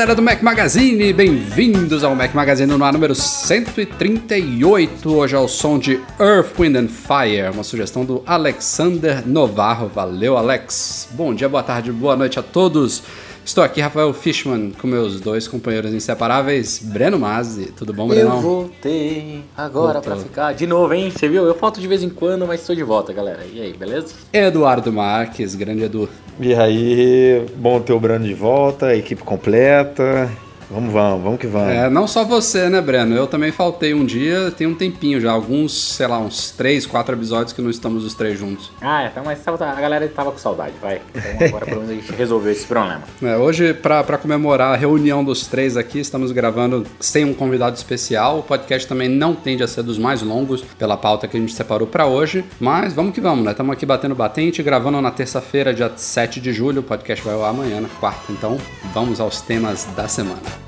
Galera do Mac Magazine, bem-vindos ao Mac Magazine no ar número 138. Hoje é o som de Earth, Wind and Fire, uma sugestão do Alexander Novarro. Valeu, Alex. Bom dia, boa tarde, boa noite a todos. Estou aqui, Rafael Fishman, com meus dois companheiros inseparáveis, Breno Mazzi. Tudo bom, Breno? Eu voltei agora pra ficar de novo, hein? Você viu? Eu falto de vez em quando, mas estou de volta, galera. E aí, beleza? Eduardo Marques, grande Edu. E aí, bom ter o Brando de volta, equipe completa. Vamos, vamos, vamos que vamos. É, não só você, né, Breno? Eu também faltei um dia, tem um tempinho já, alguns, sei lá, uns três, quatro episódios que não estamos os três juntos. Ah, então, mas a galera tava com saudade, vai. Então agora pelo menos a gente resolveu esse problema. É, hoje, para comemorar a reunião dos três aqui, estamos gravando sem um convidado especial. O podcast também não tende a ser dos mais longos pela pauta que a gente separou para hoje. Mas vamos que vamos, né? Estamos aqui batendo batente, gravando na terça-feira, dia 7 de julho. O podcast vai ao ar amanhã, na quarta. Então, vamos aos temas da semana.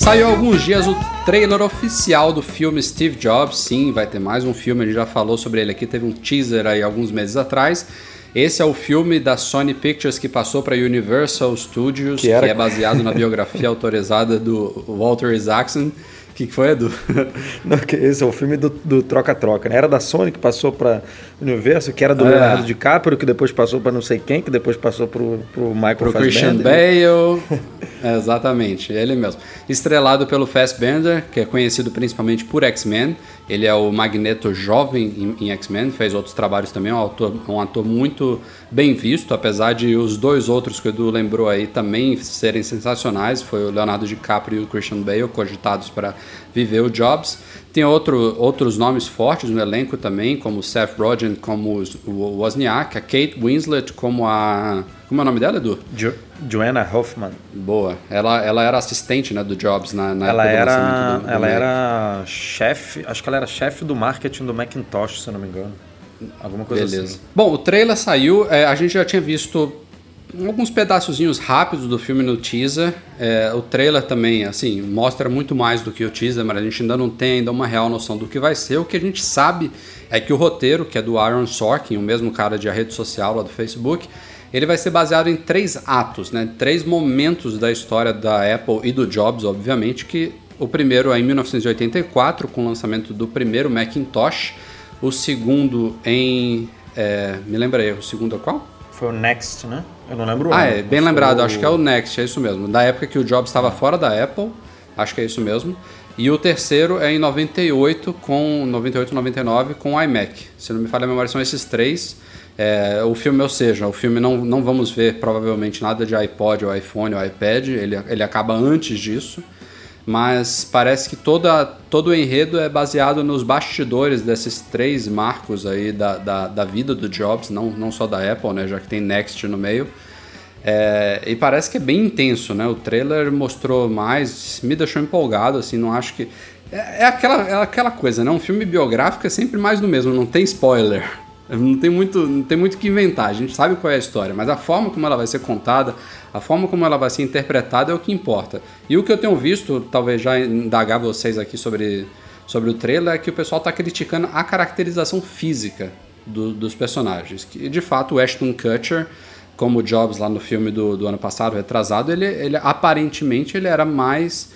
Saiu há alguns dias o trailer oficial do filme Steve Jobs. Sim, vai ter mais um filme, a gente já falou sobre ele aqui, teve um teaser aí alguns meses atrás. Esse é o filme da Sony Pictures que passou para Universal Studios, que, Que era- é baseado na biografia autorizada do Walter Isaacson. O que, que foi, Edu? Não, que Esse é o filme do do troca-troca, né? Era da Sony que passou para Universo, que era do É. Leonardo DiCaprio, que depois passou para não sei quem, que depois passou pro, pro Michael Pro Christian. Bale. É, exatamente, ele mesmo. Estrelado pelo Fassbender, que é conhecido principalmente por X-Men. Ele é o Magneto jovem em, em X-Men, fez outros trabalhos também, é um ator, um ator muito bem visto, apesar de os dois outros que o Edu lembrou aí também serem sensacionais. Foi o Leonardo DiCaprio e o Christian Bale, cogitados para viver o Jobs. Tem outro, outros nomes fortes no elenco também, como Seth Rogen, como o Wozniak, a Kate Winslet, como a... Como é o nome dela, Edu? Jo Joanna Hoffman. Boa. Ela, ela era assistente né, do Jobs na, na Ela época era, do, do ela Mac. era chefe, acho que ela era chefe do marketing do Macintosh, se eu não me engano. Alguma coisa Beleza. assim. Bom, o trailer saiu, é, a gente já tinha visto alguns pedaçozinhos rápidos do filme no teaser. É, o trailer também, assim, mostra muito mais do que o teaser, mas a gente ainda não tem ainda uma real noção do que vai ser. O que a gente sabe é que o roteiro, que é do Aaron Sorkin, o mesmo cara de a rede social lá do Facebook, ele vai ser baseado em três atos, né? Três momentos da história da Apple e do Jobs, obviamente, que o primeiro é em 1984, com o lançamento do primeiro Macintosh. O segundo em... é, me lembra aí, o segundo é qual? Foi o Next, né? Eu não lembro Ah, é, bem lembrado, o- acho que é o Next, é isso mesmo. Da época que o Jobs estava fora da Apple, acho que é isso mesmo. E o terceiro é em 98, com 98, 99, com o iMac. Se não me falha a memória, são esses três. É, o filme, ou seja, o filme não, não vamos ver provavelmente nada de iPod, ou iPhone, ou iPad, ele, ele acaba antes disso. Mas parece que toda, todo o enredo é baseado nos bastidores desses três marcos aí da, da, da vida do Jobs, não, não só da Apple, né, já que tem Next no meio. É, e parece que é bem intenso, né? O trailer mostrou mais, me deixou empolgado, assim, não acho que. É, é aquela, é aquela coisa, né? Um filme biográfico é sempre mais do mesmo, não tem spoiler. Não tem muito não tem muito que inventar, a gente sabe qual é a história, mas a forma como ela vai ser contada, a forma como ela vai ser interpretada é o que importa. E o que eu tenho visto, talvez já indagar vocês aqui sobre, sobre o trailer, é que o pessoal está criticando a caracterização física do- dos personagens. Que de fato o Ashton Kutcher como Jobs lá no filme do, do ano passado, retrasado, ele, ele aparentemente ele era mais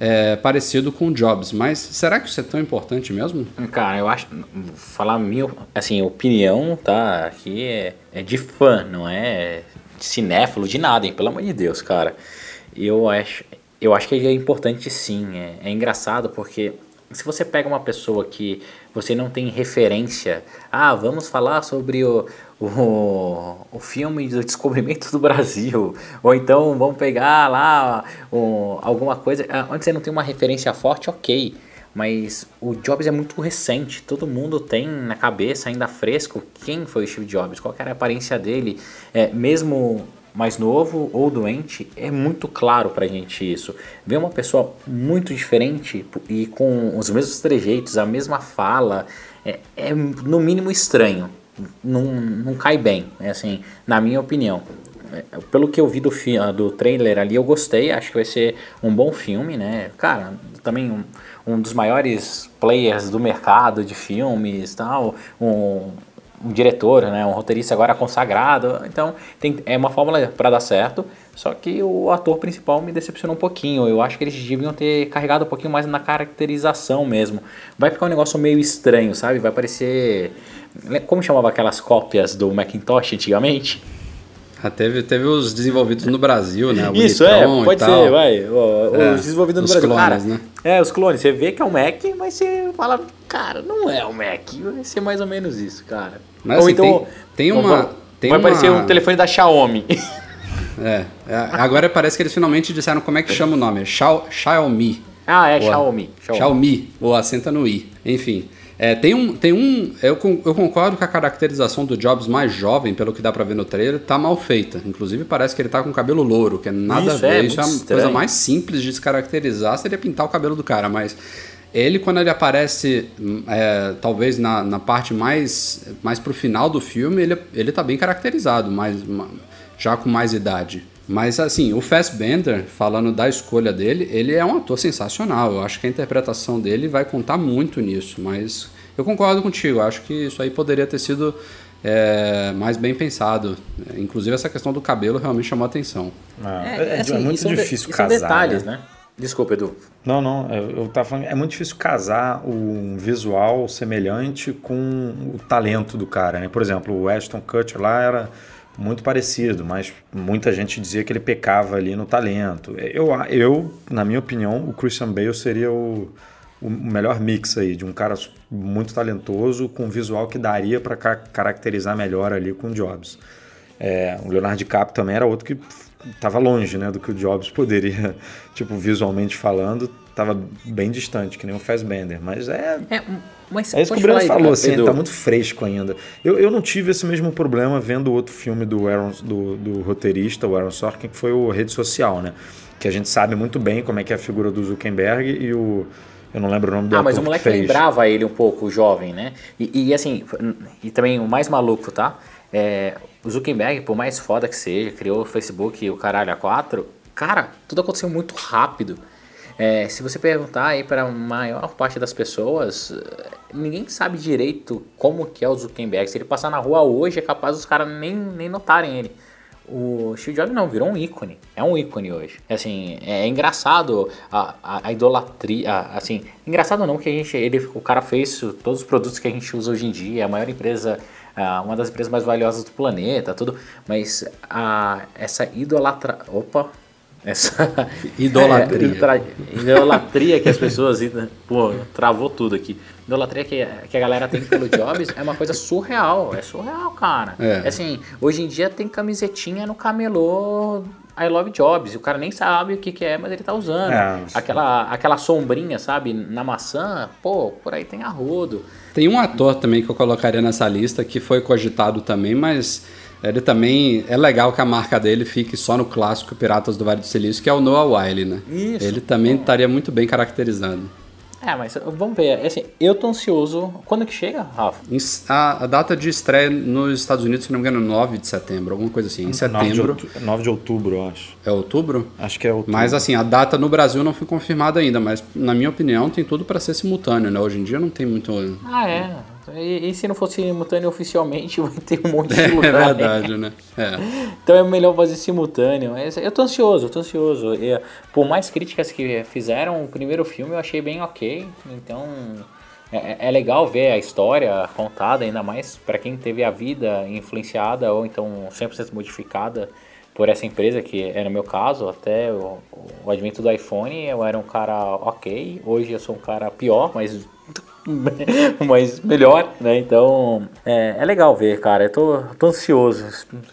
é, parecido com Jobs. Mas será que isso é tão importante mesmo? Cara, eu acho. Falar minha assim, opinião, tá? Aqui é, é de fã, não é de cinéfilo, de nada, hein? Pelo amor de Deus, cara. Eu acho, eu acho que é importante sim. É, é engraçado porque se você pega uma pessoa que você não tem referência, ah, vamos falar sobre o, o, o filme do descobrimento do Brasil, ou então vamos pegar lá o, alguma coisa, ah, onde você não tem uma referência forte, ok, mas o Jobs é muito recente, todo mundo tem na cabeça ainda fresco quem foi o Steve Jobs, qual era a aparência dele, é, mesmo mais novo ou doente, é muito claro pra gente isso. Ver uma pessoa muito diferente e com os mesmos trejeitos, a mesma fala, é, é no mínimo estranho. Não, não cai bem, é assim, na minha opinião. É, pelo que eu vi do, do trailer ali, eu gostei, acho que vai ser um bom filme, né? Cara, também um, um dos maiores players do mercado de filmes, tal, um, um diretor, né, um roteirista agora consagrado. Então tem, é uma fórmula para dar certo. Só que o ator principal me decepcionou um pouquinho. Eu acho que eles deviam ter carregado um pouquinho mais na caracterização mesmo. Vai ficar um negócio meio estranho, sabe? Vai parecer. Como chamava aquelas cópias do Macintosh antigamente? Ah, teve, teve os desenvolvidos no Brasil, né? O Isso, é, pode ser, vai. Os é, desenvolvidos no Brasil. Clones, cara, né? É, os clones. Você vê que é o Mac, mas você fala, cara, não é o Mac. Vai ser mais ou menos isso, cara. Mas, ou assim, então. Tem, tem uma. Vai, tem vai uma... aparecer um telefone da Xiaomi. É, é, agora parece que eles finalmente disseram como é que chama o nome. É Xiaomi. Ah, é Xiaomi. Xiaomi. Ou assenta no i. Enfim. É, tem um. Tem um eu, eu concordo que a caracterização do Jobs mais jovem, pelo que dá pra ver no trailer, tá mal feita. Inclusive, parece que ele tá com cabelo louro, que é nada isso, a ver. É, isso é a coisa mais simples de se caracterizar seria pintar o cabelo do cara, mas. Ele, quando ele aparece, é, talvez na, na parte mais, mais pro final do filme, ele, ele tá bem caracterizado, mas já com mais idade. Mas assim, o Fassbender, falando da escolha dele, ele é um ator sensacional. Eu acho que a interpretação dele vai contar muito nisso, mas eu concordo contigo. Eu acho que isso aí poderia ter sido é, mais bem pensado. Inclusive essa questão do cabelo realmente chamou a atenção. Ah, é, é, assim, é, muito difícil de, casar. São detalhes, né? né? Desculpa, Edu. Não, não, eu, eu tava falando, é muito difícil casar um visual semelhante com o talento do cara, né? Por exemplo, o Ashton Kutcher lá era muito parecido, mas muita gente dizia que ele pecava ali no talento. Eu, eu na minha opinião, o Christian Bale seria o, o melhor mix aí, de um cara muito talentoso com um visual que daria para caracterizar melhor ali com o Jobs. É, o Leonardo DiCaprio também era outro que estava longe, né, do que o Jobs poderia, tipo, visualmente falando, estava bem distante, que nem o Fassbender, mas é... é mas é isso que o Bruno falou, assim, Edu. tá muito fresco ainda. Eu, eu não tive esse mesmo problema vendo o outro filme do, Aaron, do, do roteirista, o Aaron Sorkin, que foi o Rede Social, né, que a gente sabe muito bem como é que é a figura do Zuckerberg e o... Eu não lembro o nome do Ah, mas o moleque lembrava ele um pouco, jovem, né? E, e assim, e também o mais maluco, tá? É, o Zuckerberg, por mais foda que seja, criou o Facebook e o caralho a quatro, cara, tudo aconteceu muito rápido. É, se você perguntar aí para a maior parte das pessoas, ninguém sabe direito como que é o Zuckerberg. Se ele passar na rua hoje, é capaz os caras nem, nem notarem ele. O Steve Jobs não, virou um ícone. É um ícone hoje. Assim, é, é engraçado a, a, a idolatria. A, assim, engraçado não, que a gente, ele, o cara fez todos os produtos que a gente usa hoje em dia, a maior empresa uma das empresas mais valiosas do planeta, tudo, mas a, essa idolatra... Opa! Essa idolatria. É, idolatria que as pessoas... Pô, travou tudo aqui. Idolatria que, que a galera tem pelo Jobs é uma coisa surreal. É surreal, cara. É. Assim, hoje em dia tem camisetinha no camelô I Love Jobs. O cara nem sabe o que, que é, mas ele tá usando. É, aquela, aquela sombrinha, sabe, na maçã, pô, por aí tem arrodo. Tem um ator também que eu colocaria nessa lista que foi cogitado também, mas ele também é legal que a marca dele fique só no clássico Piratas do Vale do Silício, que é o Noah Wiley, né? Isso. Ele também estaria muito bem caracterizando. É, mas vamos ver. Assim, eu tô ansioso. Quando que chega, Rafa? A, a, data de estreia nos Estados Unidos, se não me engano, 9 de setembro, alguma coisa assim. Em setembro. 9 de, outubro, 9 de outubro, eu acho. É outubro? Acho que é outubro. Mas assim, a data no Brasil não foi confirmada ainda, mas na minha opinião tem tudo para ser simultâneo, né? Hoje em dia não tem muito. Ah, é. E, e se não fosse simultâneo oficialmente, vai ter um monte de É lugar. verdade, né? É. Então é melhor fazer simultâneo. Eu tô ansioso, eu tô ansioso. E, por mais críticas que fizeram, o primeiro filme eu achei bem ok. Então é, é legal ver a história contada, ainda mais para quem teve a vida influenciada ou então 100% modificada por essa empresa, que era o meu caso. Até o, o advento do iPhone eu era um cara ok. Hoje eu sou um cara pior, mas mas melhor, né? Então é, é legal ver, cara. Eu tô, tô ansioso.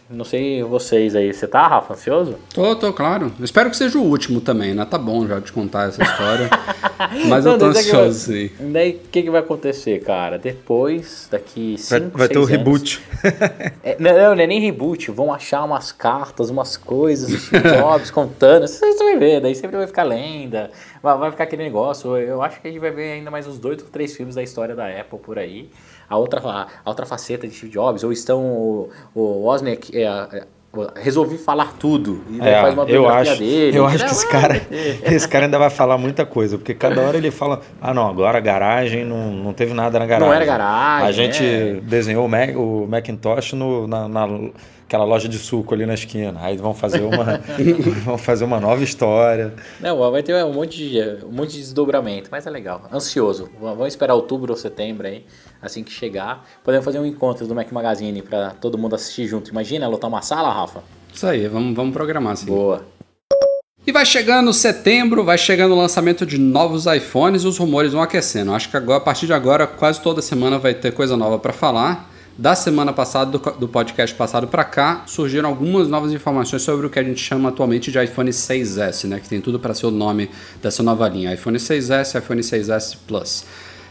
Não sei vocês aí. Você tá, Rafa, ansioso? Tô, tô, claro. Espero que seja o último também, né? Tá bom já de contar essa história. Mas eu tô Não, daí que ansioso, vai- sim. Daí o que, que vai acontecer, cara? Depois, daqui Vai, 5, vai ter o reboot. É, não, não, é nem reboot. Vão achar umas cartas, umas coisas, Steve Jobs contando. Você, você vai ver, daí sempre vai ficar lenda. Vai, vai ficar aquele negócio. Eu acho que a gente vai ver ainda mais uns dois ou três filmes da história da Apple por aí. A outra, a, outra faceta de Steve Jobs, ou estão o, o Wozniak. É, é, resolvi falar tudo. E É, faz uma eu acho, dele. eu acho que esse cara, esse cara ainda vai falar muita coisa, porque cada hora ele fala, ah não, agora a garagem não, não teve nada na garagem. Não era garagem, A gente é. desenhou o, Mac, o Macintosh no, na, na- aquela loja de suco ali na esquina. Aí vão fazer uma, vão fazer uma nova história. Não, vai ter um monte, de, um monte de desdobramento, mas é legal. Ansioso. Vamos esperar outubro ou setembro aí, assim que chegar. Podemos fazer um encontro do Mac Magazine pra todo mundo assistir junto. Imagina lotar uma sala, Rafa? Isso aí, vamos, vamos programar, sim. Boa. E vai chegando setembro, vai chegando o lançamento de novos iPhones os rumores vão aquecendo. Acho que agora, a partir de agora, quase toda semana vai ter coisa nova para falar. Da semana passada, do, do podcast passado para cá, surgiram algumas novas informações sobre o que a gente chama atualmente de iPhone 6S, né? Que tem tudo para ser o nome dessa nova linha: iPhone 6S, iPhone 6S Plus.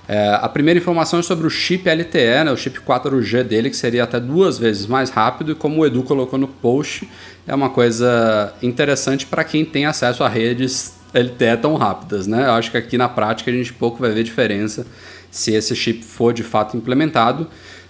É, a primeira informação é sobre o chip LTE, né, o chip 4G dele, que seria até duas vezes mais rápido, e como o Edu colocou no post, é uma coisa interessante para quem tem acesso a redes LTE tão rápidas. Né? Eu acho que aqui na prática a gente pouco vai ver diferença se esse chip for de fato implementado.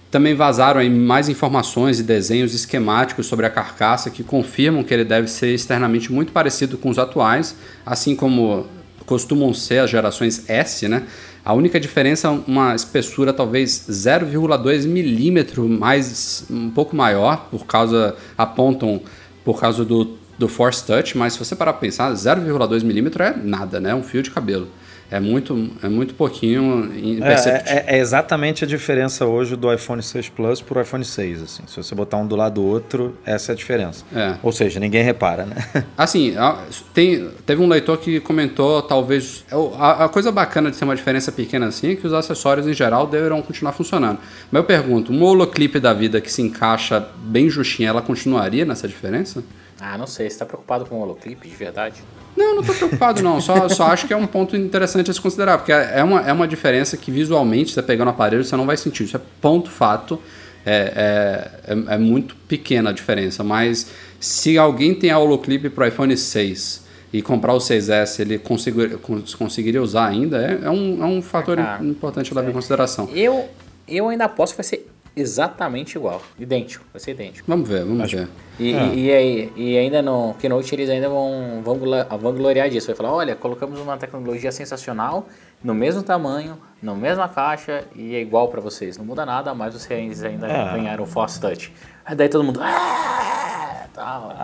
Também vazaram aí mais informações e desenhos esquemáticos sobre a carcaça que confirmam que ele deve ser externamente muito parecido com os atuais, assim como costumam ser as gerações S, né? A única diferença é uma espessura talvez 0,2 milímetro mais um pouco maior, por causa apontam por causa do, do Force Touch, mas se você parar para pensar, 0,2 milímetro é nada, né? Um fio de cabelo. É muito, é muito pouquinho É, imperceptível. é- é exatamente a diferença hoje do iPhone 6 Plus pro iPhone 6. Assim. Se você botar um do lado do outro, essa é a diferença. É. Ou seja, ninguém repara, né? Assim, tem, teve um leitor que comentou, talvez. A, a coisa bacana de ter uma diferença pequena assim é que os acessórios em geral deverão continuar funcionando. Mas eu pergunto, uma holoclip da vida que se encaixa bem justinha, ela continuaria nessa diferença? Ah, não sei. Você tá preocupado com o holoclip, de verdade? Não, não tô preocupado não. Só, só acho que é um ponto interessante a se considerar, porque é uma, é uma diferença que visualmente, você pegando o aparelho, você não vai sentir. Isso é ponto fato. É, é, é, é muito pequena a diferença, mas se alguém tem a holoclip pro iPhone 6 e comprar o 6S, ele conseguir, cons- conseguiria usar ainda, é, é um, é um fator Cara, importante a levar em consideração. Eu, eu ainda aposto que vai ser exatamente igual. Idêntico. Vai ser idêntico. Vamos ver, vamos ver. E, Ah. e, e, aí, e ainda no Keynote eles ainda vão, vão, gloriar disso. Vai falar, olha, colocamos uma tecnologia sensacional, no mesmo tamanho, na mesma caixa e é igual pra vocês. Não muda nada, mas vocês ainda É. ganharam o Force Touch. Aí daí todo mundo... "Ah!"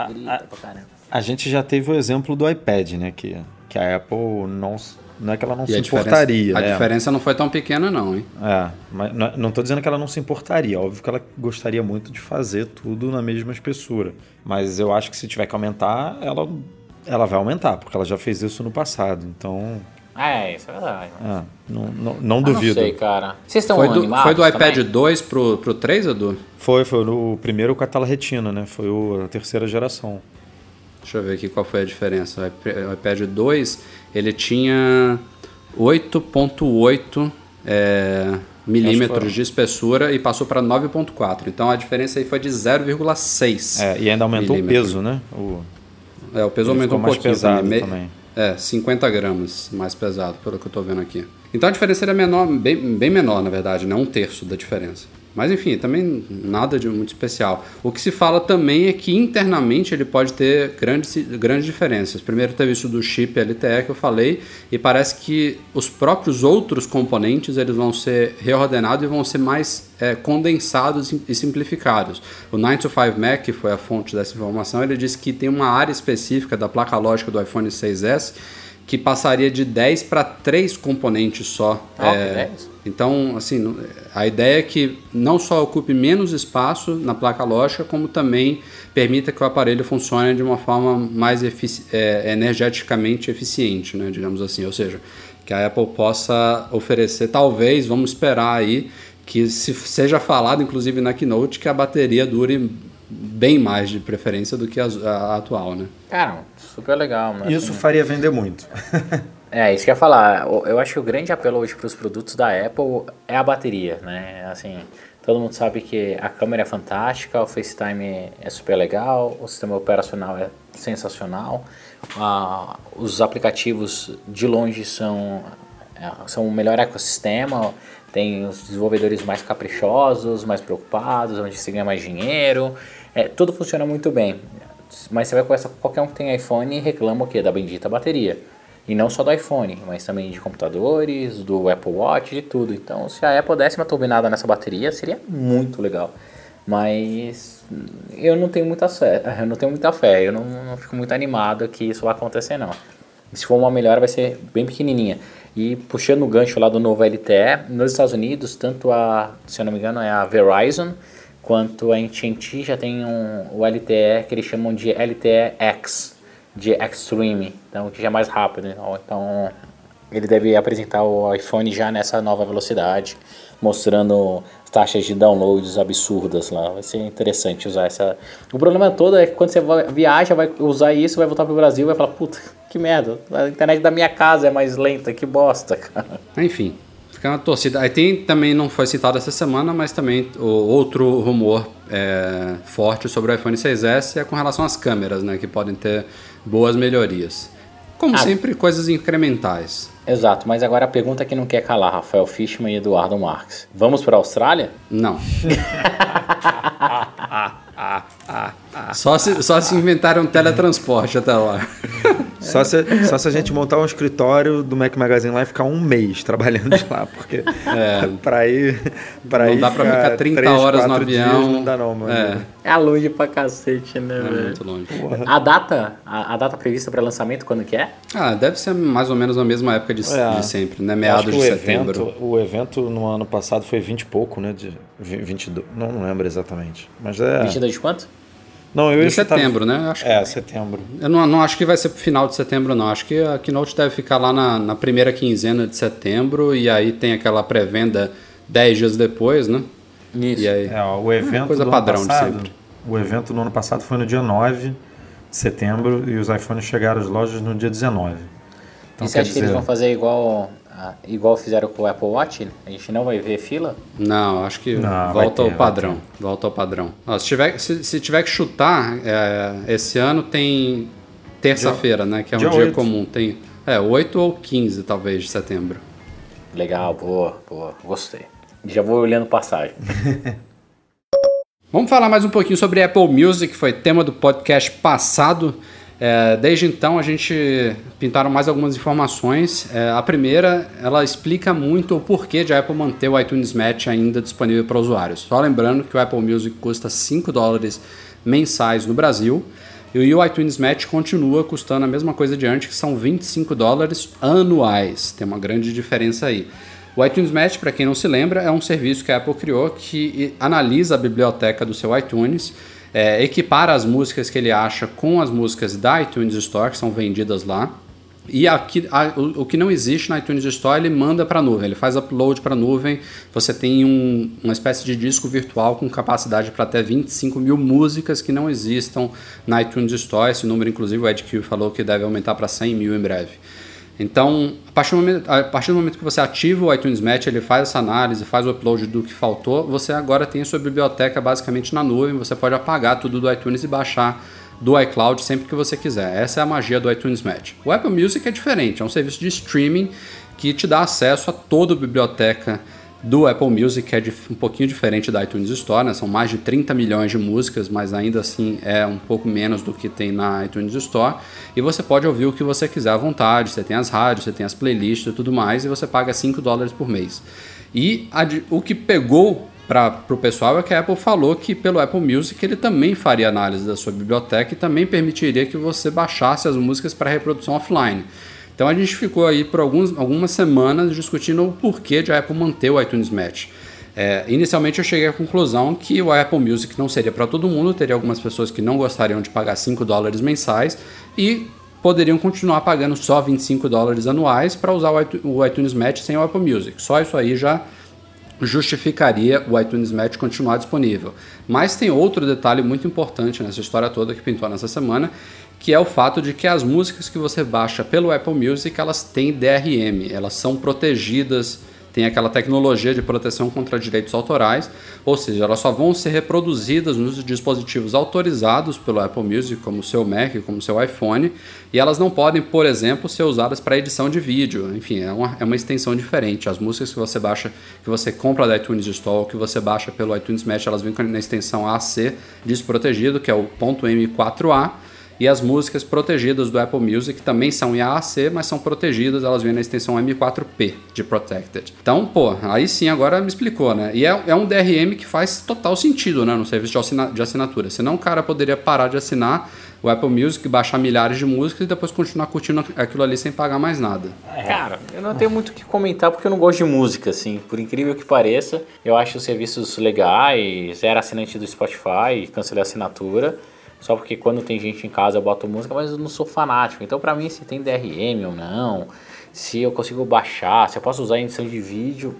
Grita pra caramba. A gente já teve o exemplo do iPad, né? Que, que a Apple não, não é que ela não E se a importaria, a né? diferença não foi tão pequena não, hein? É, mas não- estou dizendo que ela não se importaria. Óbvio que ela gostaria muito de fazer tudo na mesma espessura. Mas eu acho que se tiver que aumentar, ela, ela vai aumentar, porque ela já fez isso no passado. Então, É, isso é verdade. é, não, não, não Ah, duvido. Não sei, cara. Vocês estão Foi do, foi do iPad também? 2 pro, pro 3, Edu? Foi, foi o primeiro com a tela retina, né? Foi o- a terceira geração. Deixa eu ver aqui qual foi a diferença. O iP- O iPad 2, ele tinha 8.8 é, milímetros de espessura e passou para 9.4. Então a diferença aí foi de 0,6. É, e ainda aumentou o milímetro. peso, né? O, É, o peso Ele aumentou um mais pouquinho pesado também. Também. É, 50 gramas mais pesado, pelo que eu tô vendo aqui. Então a diferença era menor, bem, bem menor, na verdade, né? Um terço da diferença. Mas enfim, também nada de muito especial. O que se fala também é que internamente ele pode ter grandes, grandes diferenças. Primeiro teve isso do chip LTE que eu falei, e parece que os próprios outros componentes eles vão ser reordenados e vão ser mais é, condensados e simplificados. O 925 Mac, que foi a fonte dessa informação, ele disse que tem uma área específica da placa lógica do iPhone 6S que passaria de 10 para 3 componentes só. Ah, é, então, assim, a ideia é que não só ocupe menos espaço na placa lógica, como também permita que o aparelho funcione de uma forma mais efici é, energeticamente eficiente, né, digamos assim. Ou seja, que a Apple possa oferecer, talvez, vamos esperar aí, que se seja falado, inclusive na Keynote, que a bateria dure bem mais de preferência do que a, a atual, né? Cara, super legal. Né? Isso assim, faria vender muito. é, isso que eu ia falar. Eu acho que o grande apelo hoje para os produtos da Apple é a bateria, né? Assim, todo mundo sabe que a câmera é fantástica, o FaceTime é super legal, o sistema operacional é sensacional, ah, os aplicativos de longe são, é, são o melhor ecossistema, tem os desenvolvedores mais caprichosos, mais preocupados, onde se ganha mais dinheiro, é, tudo funciona muito bem. Mas você vai conversar com qualquer um que tem iPhone e reclama o quê? Da bendita bateria. E não só do iPhone, mas também de computadores, do Apple Watch, de tudo. Então, se a Apple desse uma turbinada nessa bateria, seria muito legal. Mas eu não tenho muita fé, eu não tenho muita fé, eu não, não fico muito animado que isso vai acontecer não. Se for uma melhora, vai ser bem pequenininha. E puxando o gancho lá do novo LTE, nos Estados Unidos, tanto a, se eu não me engano, é a Verizon, quanto a AT&T já tem um, o LTE que eles chamam de LTE X, de Extreme, então que já é mais rápido. Então, então ele deve apresentar o iPhone já nessa nova velocidade, mostrando taxas de downloads absurdas lá. Vai ser interessante usar essa. O problema todo é que quando você viaja, vai usar isso, vai voltar pro Brasil, vai falar, puta, que merda, a internet da minha casa é mais lenta, que bosta, cara. Enfim, fica na torcida. Aí tem também, não foi citado essa semana, mas também o outro rumor é, forte sobre o iPhone 6S é com relação às câmeras, né, que podem ter boas melhorias. Como ah, sempre, coisas incrementais. Exato, mas agora a pergunta que não quer calar, Rafael Fishman e Eduardo Marques. Vamos para a Austrália? Não. só, se, só se inventaram um teletransporte até lá. Só se, só se a gente montar um escritório do Mac Magazine lá e ficar um mês trabalhando de lá, porque é, para ir. Pra não ir dá para ficar 30 3, horas no avião. Não dá, não, mano. É, é longe pra cacete, né, é velho? muito longe. A data, a, a data prevista para lançamento, quando que é? Ah, deve ser mais ou menos na mesma época de, é, de sempre, né? Meados de setembro. Evento, o evento no ano passado foi 20 e pouco, né? De 22, não, não lembro exatamente. Mas é. 22 de quanto? Não, eu em setembro, né? Acho é, que... setembro. Eu não, não acho que vai ser pro final de setembro, não. Acho que a Keynote deve ficar lá na, na primeira quinzena de setembro e aí tem aquela pré-venda 10 dias depois, né? Isso. E aí, é, o evento coisa padrão passado, de sempre. O evento no ano passado foi no dia 9 de setembro e os iPhones chegaram às lojas no dia 19. Então, e você acha dizer... que eles vão fazer igual ah, igual fizeram com o Apple Watch, a gente não vai ver fila? Não, acho que não, volta ter, ao padrão. Volta ao padrão. Ó, se, tiver, se, se, tiver que chutar, é, esse ano tem terça-feira, né? Que é um dia, dia comum. Tem é, 8 ou 15, talvez, de setembro. Legal, boa, boa. Gostei. Já vou olhando passagem. Vamos falar mais um pouquinho sobre Apple Music, que foi tema do podcast passado. É, desde então a gente pintaram mais algumas informações. É, a primeira, ela explica muito o porquê de a Apple manter o iTunes Match ainda disponível para usuários. Só lembrando que o Apple Music custa 5 dólares mensais no Brasil e o iTunes Match continua custando a mesma coisa de antes, que são 25 dólares anuais. Tem uma grande diferença aí. O iTunes Match, para quem não se lembra, é um serviço que a Apple criou que analisa a biblioteca do seu iTunes é, equipara as músicas que ele acha com as músicas da iTunes Store, que são vendidas lá. E aqui, a, o, o, que não existe na iTunes Store, ele manda para a nuvem, ele faz upload para a nuvem. Você tem um, uma espécie de disco virtual com capacidade para até 25 mil músicas que não existam na iTunes Store. Esse número, inclusive, o Ed Q falou que deve aumentar para 100 mil em breve. Então, a partir, do momento, a partir do momento que você ativa o iTunes Match, ele faz essa análise, faz o upload do que faltou, você agora tem a sua biblioteca basicamente na nuvem, você pode apagar tudo do iTunes e baixar do iCloud sempre que você quiser. Essa é a magia do iTunes Match. O Apple Music é diferente, é um serviço de streaming que te dá acesso a toda a biblioteca do Apple Music, que é um pouquinho diferente da iTunes Store, né? São mais de 30 milhões de músicas, mas ainda assim é um pouco menos do que tem na iTunes Store. E você pode ouvir o que você quiser à vontade. Você tem as rádios, você tem as playlists e tudo mais, e você paga 5 dólares por mês. E a, o que pegou para o pessoal é que a Apple falou que pelo Apple Music ele também faria análise da sua biblioteca e também permitiria que você baixasse as músicas para reprodução offline. Então a gente ficou aí por alguns, algumas semanas discutindo o porquê de a Apple manter o iTunes Match. É, inicialmente eu cheguei à conclusão que o Apple Music não seria para todo mundo, teria algumas pessoas que não gostariam de pagar 5 dólares mensais e poderiam continuar pagando só 25 dólares anuais para usar o iTunes Match sem o Apple Music. Só isso aí já justificaria o iTunes Match continuar disponível. Mas tem outro detalhe muito importante nessa história toda que pintou nessa semana, que é o fato de que as músicas que você baixa pelo Apple Music, elas têm DRM, elas são protegidas, tem aquela tecnologia de proteção contra direitos autorais, ou seja, elas só vão ser reproduzidas nos dispositivos autorizados pelo Apple Music, como o seu Mac, como o seu iPhone, e elas não podem, por exemplo, ser usadas para edição de vídeo. Enfim, é uma, é uma extensão diferente. As músicas que você baixa, que você compra da iTunes Store, que você baixa pelo iTunes Match, elas vêm na extensão AC desprotegido, que é o .m4a, e as músicas protegidas do Apple Music também são em AAC, mas são protegidas, elas vêm na extensão M4P de Protected. Então, pô, aí sim agora me explicou, né? E é, é um DRM que faz total sentido, né, no serviço de, assina de assinatura. Senão o cara poderia parar de assinar o Apple Music, baixar milhares de músicas e depois continuar curtindo aquilo ali sem pagar mais nada. É. Cara, eu não tenho muito o que comentar porque eu não gosto de música, assim. Por incrível que pareça, eu acho os serviços legais, era assinante do Spotify, cancelei a assinatura só porque quando tem gente em casa eu boto música, mas eu não sou fanático. Então, para mim, se tem DRM ou não, se eu consigo baixar, se eu posso usar em edição de vídeo,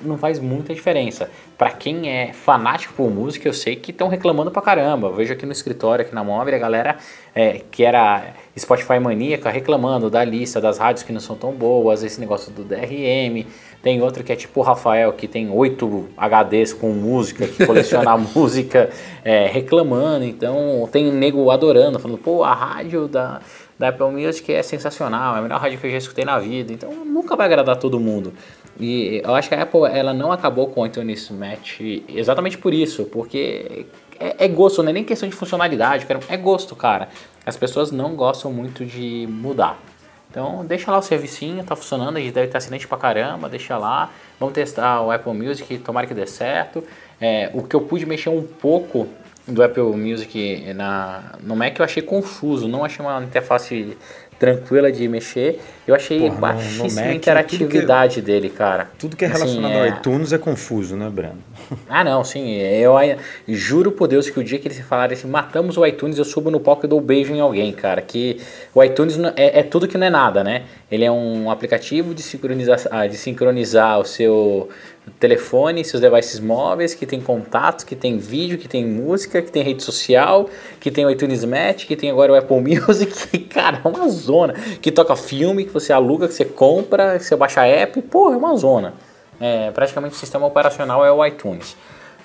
não faz muita diferença. Para quem é fanático por música, eu sei que estão reclamando pra caramba. Eu vejo aqui no escritório, aqui na móvel, a galera é, que era Spotify maníaca reclamando da lista das rádios que não são tão boas, esse negócio do DRM. Tem outro que é tipo o Rafael, que tem oito HDs com música, que coleciona música, é, reclamando. Então tem nego adorando, falando, pô, a rádio da, da Apple Music é sensacional, é a melhor rádio que eu já escutei na vida. Então nunca vai agradar todo mundo. E eu acho que a Apple ela não acabou com o iTunes Match exatamente por isso, porque é, é, gosto, não é nem questão de funcionalidade, é gosto, cara. As pessoas não gostam muito de mudar. Então deixa lá o servicinho, tá funcionando, a gente deve estar assinante pra caramba, deixa lá. Vamos testar o Apple Music, tomara que dê certo. É, o que eu pude mexer um pouco do Apple Music na, no Mac eu achei confuso, não achei uma interface tranquila de mexer. Eu achei Porra, baixíssima no, no Mac, interatividade que, dele, cara. Tudo que é assim, relacionado assim, é... ao iTunes é confuso, né, Breno? Ah, não, sim. Eu juro por Deus que o dia que eles falarem assim, matamos o iTunes, eu subo no palco e dou um beijo em alguém, cara. Que o iTunes é, é tudo que não é nada, né? Ele é um aplicativo de sincronizar, ah, de sincronizar o seu telefone, seus devices móveis, que tem contatos, que tem vídeo, que tem música, que tem rede social, que tem o iTunes Match, que tem agora o Apple Music, que, cara, é uma zona. Que toca filme, que você aluga, que você compra, que você baixa app, pô, é uma zona. É, praticamente o sistema operacional é o iTunes.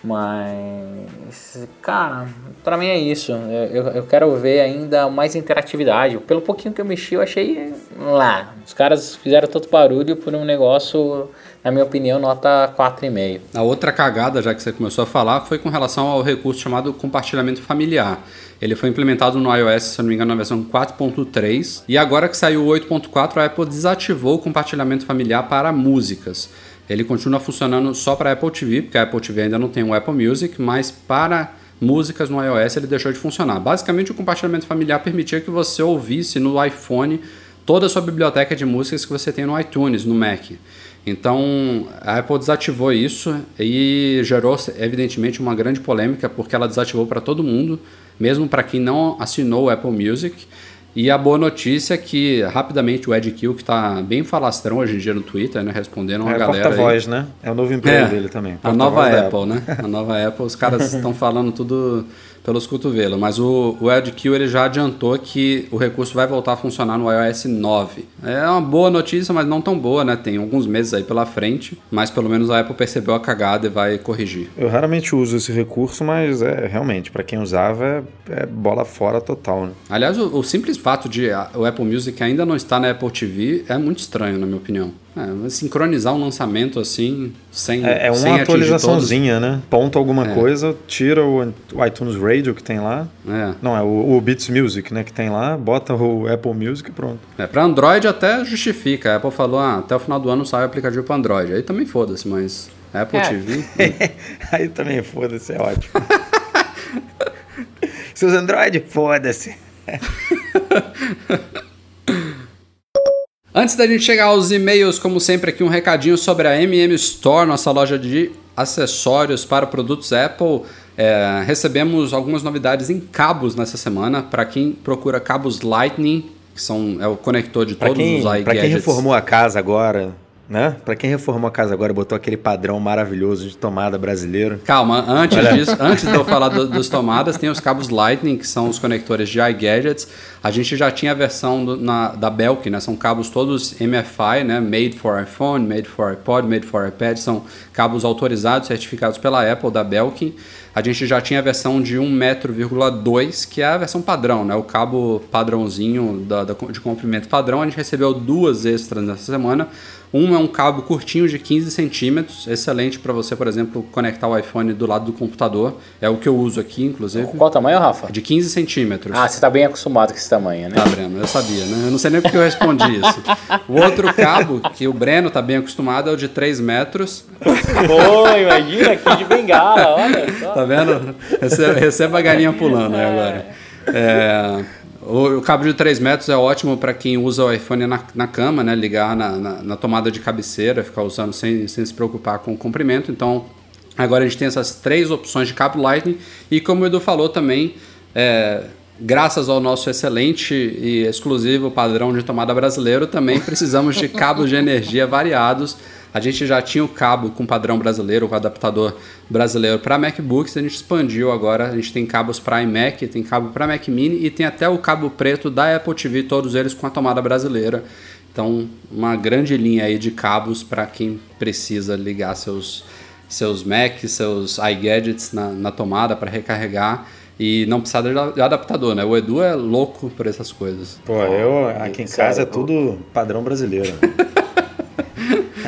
Mas, cara, para mim é isso. Eu, eu, quero ver ainda mais interatividade. Pelo pouquinho que eu mexi, eu achei lá. Os caras fizeram tanto barulho por um negócio, na minha opinião, nota 4,5. A outra cagada, já que você começou a falar, foi com relação ao recurso chamado compartilhamento familiar. Ele foi implementado no iOS, se não me engano, na versão 4.3. E agora que saiu o 8.4, a Apple desativou o compartilhamento familiar para músicas. Ele continua funcionando só para Apple TV, porque a Apple TV ainda não tem o Apple Music, mas para músicas no iOS ele deixou de funcionar. Basicamente, o compartilhamento familiar permitia que você ouvisse no iPhone toda a sua biblioteca de músicas que você tem no iTunes, no Mac. Então, a Apple desativou isso e gerou, evidentemente, uma grande polêmica, porque ela desativou para todo mundo, mesmo para quem não assinou o Apple Music. E a boa notícia é que, rapidamente, o Ed Kill, que está bem falastrão hoje em dia no Twitter, né, respondendo uma é, galera. É voz né? É o novo emprego é, dele também. A nova Apple, né? A nova Apple, os caras estão falando tudo pelos cotovelos. Mas o, o EdQ ele já adiantou que o recurso vai voltar a funcionar no iOS 9. É uma boa notícia, mas não tão boa, né? Tem alguns meses aí pela frente, mas pelo menos a Apple percebeu a cagada e vai corrigir. Eu raramente uso esse recurso, mas é realmente, para quem usava, é, é, bola fora total, né? Aliás, o, o simples fato de a, o Apple Music ainda não estar na Apple TV é muito estranho, na minha opinião. É, sincronizar um lançamento assim, sem. É, é uma sem atualizaçãozinha, né? Ponto alguma é. coisa, tira o, o, iTunes Radio que tem lá. É. Não, é o, o, Beats Music, né? Que tem lá, bota o Apple Music e pronto. É, pra Android até justifica. A Apple falou, ah, até o final do ano sai o aplicativo para Android. Aí também foda-se, mas. Apple é. TV. Aí também foda-se, é ótimo. Seus Android, foda-se. Antes da gente chegar aos e-mails, como sempre, aqui um recadinho sobre a MM Store, nossa loja de acessórios para produtos Apple. É, recebemos algumas novidades em cabos nessa semana. Para quem procura cabos Lightning, que são, é o conector de todos quem, os iGadgets. Para quem reformou a casa agora, né? Para quem reformou a casa agora, botou aquele padrão maravilhoso de tomada brasileiro. Calma, antes Olha. disso, antes de eu falar do, dos tomadas, tem os cabos Lightning, que são os conectores de iGadgets. A gente já tinha a versão do, na, da Belk, né? São cabos todos MFI, né? Made for iPhone, made for iPod, made for iPad. São cabos autorizados, certificados pela Apple, da Belkin. A gente já tinha a versão de 1,2 metro, que é a versão padrão, né? O cabo padrãozinho da, da, de comprimento padrão. A gente recebeu duas extras nessa semana. Um é um cabo curtinho de 15 centímetros, excelente para você, por exemplo, conectar o iPhone do lado do computador. É o que eu uso aqui, inclusive. Qual o tamanho, Rafa? De 15 centímetros. Ah, você está bem acostumado com esse tamanho, né? Tá, Breno, eu sabia, né? Eu não sei nem porque eu respondi isso. O outro cabo, que o Breno está bem acostumado, é o de 3 metros. Pô, imagina, aqui de bengala, olha só. Tá vendo? Receba, receba a galinha pulando aí agora. É... O, o, cabo de 3 metros é ótimo para quem usa o iPhone na, na cama, né? Ligar na, na, na, tomada de cabeceira, ficar usando sem, sem se preocupar com o comprimento. Então, agora a gente tem essas três opções de cabo Lightning. E como o Edu falou também, é, graças ao nosso excelente e exclusivo padrão de tomada brasileiro, também precisamos de cabos de energia variados. A gente já tinha o cabo com padrão brasileiro, com adaptador brasileiro para MacBooks, a gente expandiu agora, a gente tem cabos para iMac, tem cabo para Mac Mini e tem até o cabo preto da Apple TV, todos eles com a tomada brasileira. Então, uma grande linha aí de cabos para quem precisa ligar seus seus Macs, seus iGadgets na, na tomada para recarregar e não precisar de adaptador, né? O Edu é louco por essas coisas. Pô, eu aqui em casa é tudo padrão brasileiro.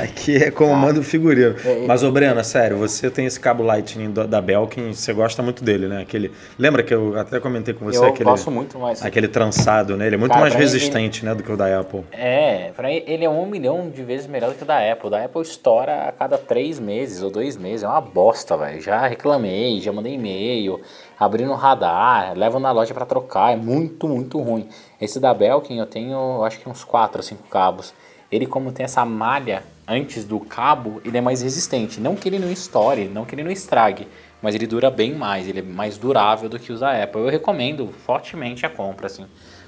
Aqui é como manda o figurino. É, é. Mas, ô Breno, sério, você tem esse cabo Lightning da Belkin, você gosta muito dele, né? Aquele, lembra que eu até comentei com você? Eu aquele, gosto muito mais. Aquele trançado, né? Ele é muito Cara, mais resistente, ele, né, do que o da Apple. É, pra ele é um milhão de vezes melhor do que o da Apple. O da Apple estoura a cada três meses ou dois meses. É uma bosta, velho. Já reclamei, já mandei e-mail, abri no radar, levo na loja para trocar. É muito, muito ruim. Esse da Belkin eu tenho, acho que uns quatro ou cinco cabos. Ele, como tem essa malha antes do cabo, ele é mais resistente. Não que ele não estoure, não que ele não estrague, mas ele dura bem mais, ele é mais durável do que os da Apple. Eu recomendo fortemente a compra, assim,